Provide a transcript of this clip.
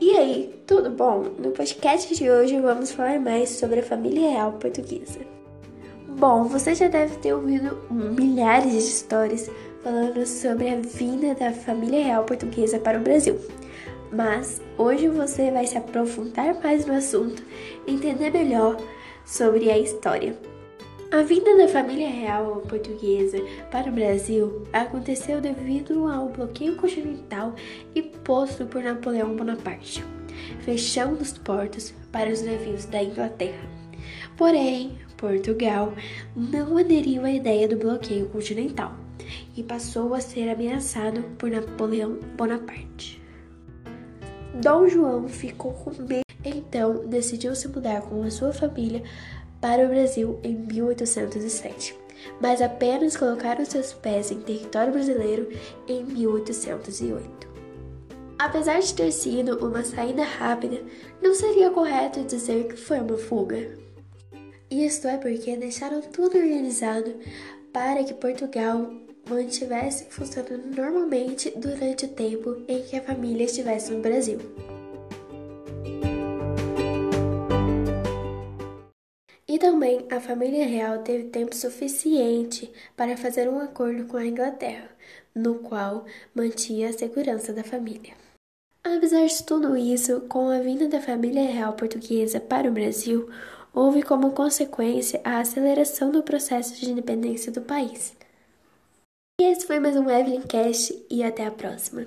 E aí, tudo bom? No podcast de hoje vamos falar mais sobre a família real portuguesa. Bom, você já deve ter ouvido milhares de histórias falando sobre a vinda da família real portuguesa para o Brasil. Mas hoje você vai se aprofundar mais no assunto, entender melhor sobre a história. A vinda da família real portuguesa para o Brasil aconteceu devido ao bloqueio continental imposto por Napoleão Bonaparte, fechando os portos para os navios da Inglaterra. Porém, Portugal não aderiu à ideia do bloqueio continental e passou a ser ameaçado por Napoleão Bonaparte. Dom João ficou com medo, então decidiu se mudar com a sua família para o Brasil em 1807, mas apenas colocaram seus pés em território brasileiro em 1808. Apesar de ter sido uma saída rápida, não seria correto dizer que foi uma fuga. Isto é porque deixaram tudo organizado para que Portugal mantivesse funcionando normalmente durante o tempo em que a família estivesse no Brasil. Também a família real teve tempo suficiente para fazer um acordo com a Inglaterra, no qual mantinha a segurança da família. Apesar de tudo isso, com a vinda da família real portuguesa para o Brasil, houve como consequência a aceleração do processo de independência do país. E esse foi mais um Evelyn Cast e até a próxima.